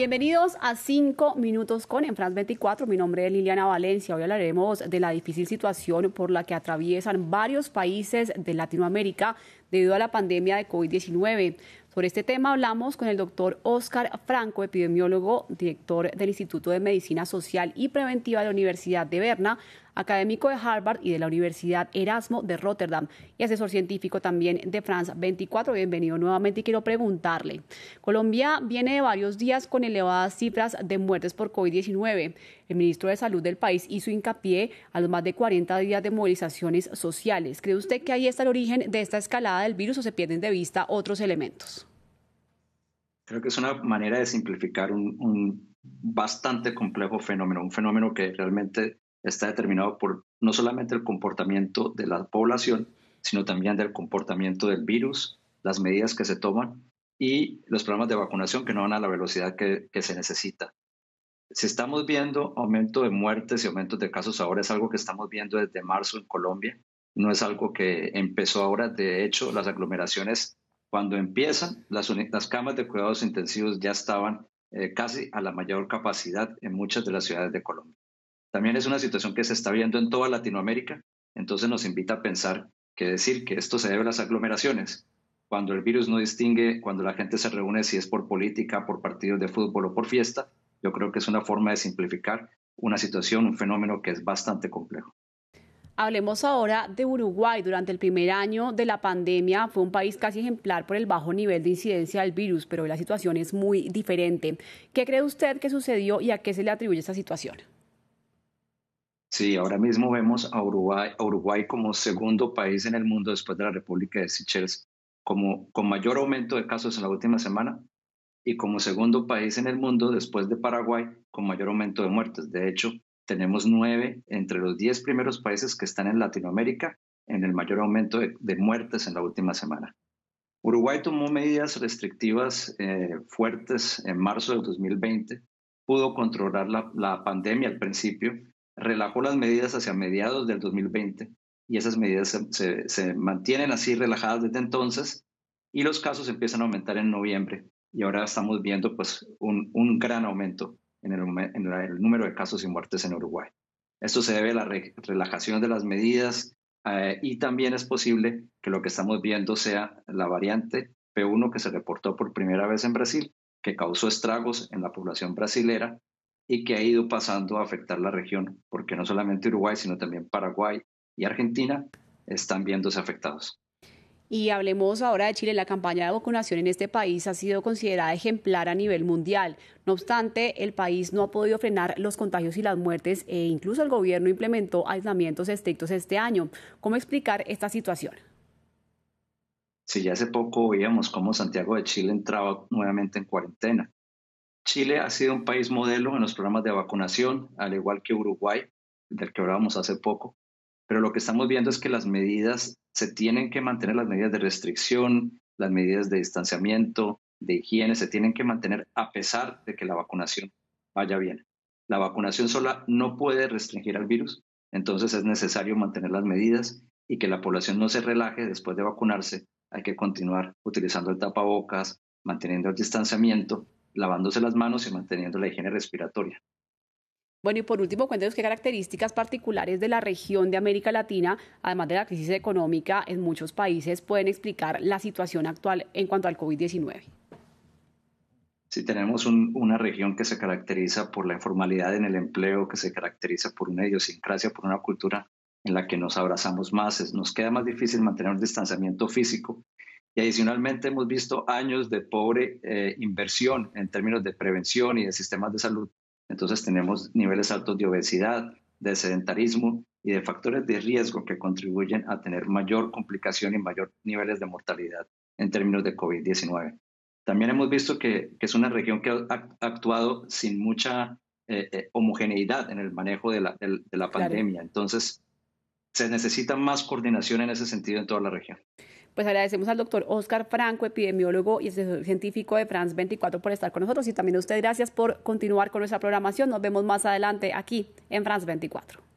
Bienvenidos a 5 minutos con En France 24. Mi nombre es Liliana Valencia. Hoy hablaremos de la difícil situación por la que atraviesan varios países de Latinoamérica debido a la pandemia de COVID-19. Sobre este tema hablamos con el doctor Oscar Franco, epidemiólogo, director del Instituto de Medicina Social y Preventiva de la Universidad de Berna, académico de Harvard y de la Universidad Erasmo de Rotterdam y asesor científico también de France 24. Bienvenido nuevamente y quiero preguntarle. Colombia viene de varios días con elevadas cifras de muertes por COVID-19. El ministro de Salud del país hizo hincapié a los más de 40 días de movilizaciones sociales. ¿Cree usted que ahí está el origen de esta escalada del virus o se pierden de vista otros elementos? Creo que es una manera de simplificar un, un bastante complejo fenómeno, un fenómeno que realmente está determinado por no solamente el comportamiento de la población, sino también del comportamiento del virus, las medidas que se toman y los programas de vacunación que no van a la velocidad que, que se necesita. Si estamos viendo aumento de muertes y aumentos de casos ahora, es algo que estamos viendo desde marzo en Colombia, no es algo que empezó ahora. De hecho, las aglomeraciones, cuando empiezan, las, camas de cuidados intensivos ya estaban eh, casi a la mayor capacidad en muchas de las ciudades de Colombia. También es una situación que se está viendo en toda Latinoamérica, entonces nos invita a pensar que decir que esto se debe a las aglomeraciones, cuando el virus no distingue, cuando la gente se reúne si es por política, por partidos de fútbol o por fiesta, yo creo que es una forma de simplificar una situación, un fenómeno que es bastante complejo. Hablemos ahora de Uruguay. Durante el primer año de la pandemia fue un país casi ejemplar por el bajo nivel de incidencia del virus, pero hoy la situación es muy diferente. ¿Qué cree usted que sucedió y a qué se le atribuye esta situación? Sí, ahora mismo vemos a Uruguay, Uruguay como segundo país en el mundo después de la República de Seychelles, como, con mayor aumento de casos en la última semana y como segundo país en el mundo después de Paraguay con mayor aumento de muertes. De hecho, tenemos nueve entre los diez primeros países que están en Latinoamérica en el mayor aumento de, muertes en la última semana. Uruguay tomó medidas restrictivas eh, fuertes en marzo del 2020, pudo controlar la, pandemia al principio relajó las medidas hacia mediados del 2020 y esas medidas se, mantienen así relajadas desde entonces y los casos empiezan a aumentar en noviembre y ahora estamos viendo pues un, gran aumento en el, número de casos y muertes en Uruguay. Esto se debe a la relajación de las medidas eh, y también es posible que lo que estamos viendo sea la variante P1 que se reportó por primera vez en Brasil, que causó estragos en la población brasilera y que ha ido pasando a afectar la región, porque no solamente Uruguay, sino también Paraguay y Argentina están viéndose afectados. Y hablemos ahora de Chile. La campaña de vacunación en este país ha sido considerada ejemplar a nivel mundial. No obstante, el país no ha podido frenar los contagios y las muertes e incluso el gobierno implementó aislamientos estrictos este año. ¿Cómo explicar esta situación? Sí, ya hace poco veíamos cómo Santiago de Chile entraba nuevamente en cuarentena. Chile ha sido un país modelo en los programas de vacunación, al igual que Uruguay, del que hablábamos hace poco. Pero lo que estamos viendo es que las medidas, se tienen que mantener las medidas de restricción, las medidas de distanciamiento, de higiene, se tienen que mantener a pesar de que la vacunación vaya bien. La vacunación sola no puede restringir al virus, entonces es necesario mantener las medidas y que la población no se relaje después de vacunarse. Hay que continuar utilizando el tapabocas, manteniendo el distanciamiento lavándose las manos y manteniendo la higiene respiratoria. Bueno, y por último, cuéntenos qué características particulares de la región de América Latina, además de la crisis económica en muchos países, pueden explicar la situación actual en cuanto al COVID-19. Sí, tenemos una región que se caracteriza por la informalidad en el empleo, que se caracteriza por una idiosincrasia, por una cultura en la que nos abrazamos más, nos queda más difícil mantener un distanciamiento físico y adicionalmente hemos visto años de pobre eh, inversión en términos de prevención y de sistemas de salud. Entonces tenemos niveles altos de obesidad, de sedentarismo y de factores de riesgo que contribuyen a tener mayor complicación y mayor niveles de mortalidad en términos de COVID-19. También hemos visto que, es una región que ha actuado sin mucha eh, eh, homogeneidad en el manejo de la, de, la pandemia. Entonces, se necesita más coordinación en ese sentido en toda la región. Pues agradecemos al doctor Oscar Franco, epidemiólogo y científico de France 24 por estar con nosotros y también a usted gracias por continuar con nuestra programación. Nos vemos más adelante aquí en France 24.